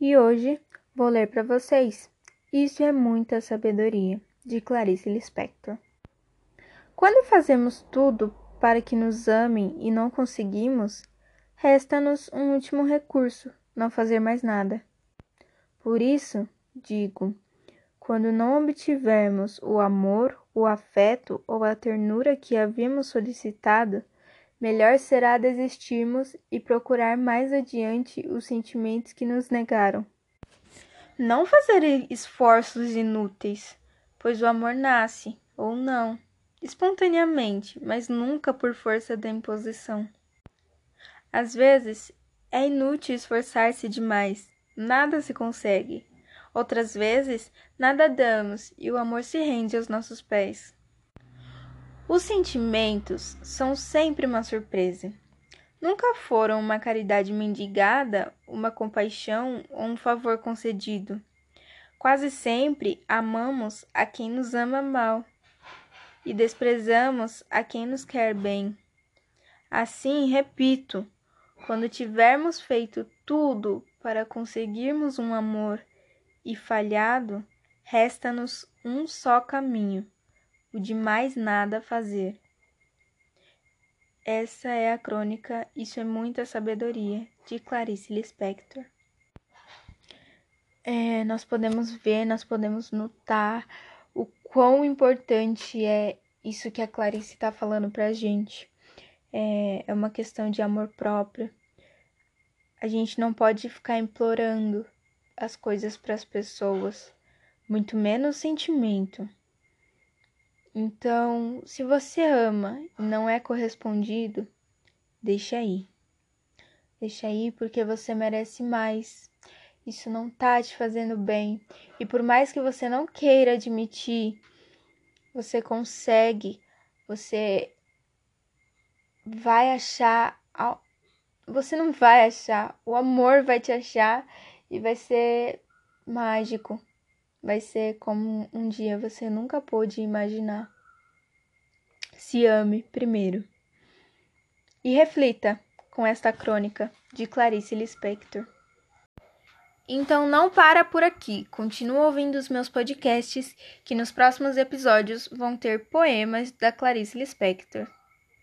E hoje vou ler para vocês. Isso é muita sabedoria, de Clarice Lispector. Quando fazemos tudo para que nos amem e não conseguimos, resta-nos um último recurso: não fazer mais nada. Por isso, digo, quando não obtivermos o amor, o afeto ou a ternura que havíamos solicitado, melhor será desistirmos e procurar mais adiante os sentimentos que nos negaram. Não fazer esforços inúteis, pois o amor nasce, ou não, espontaneamente, mas nunca por força da imposição. Às vezes, é inútil esforçar-se demais, nada se consegue. Outras vezes, nada damos e o amor se rende aos nossos pés. Os sentimentos são sempre uma surpresa. Nunca foram uma caridade mendigada, uma compaixão ou um favor concedido. Quase sempre amamos a quem nos ama mal e desprezamos a quem nos quer bem. Assim, repito, quando tivermos feito tudo para conseguirmos um amor e falhado, resta-nos um só caminho, o de mais nada fazer. Essa é a crônica Isso é Muita Sabedoria, de Clarice Lispector. É, nós podemos ver, nós podemos notar o quão importante é isso que a Clarice está falando para a gente. É, é uma questão de amor próprio. A gente não pode ficar implorando as coisas para as pessoas, muito menos sentimento. Então, se você ama e não é correspondido, deixa aí. Deixa aí porque você merece mais. Isso não tá te fazendo bem. E por mais que você não queira admitir, você consegue, você vai achar. Você não vai achar, o amor vai te achar e vai ser mágico. Vai ser como um dia você nunca pôde imaginar. Se ame primeiro. E reflita com esta crônica de Clarice Lispector. Então não para por aqui, continua ouvindo os meus podcasts que nos próximos episódios vão ter poemas da Clarice Lispector.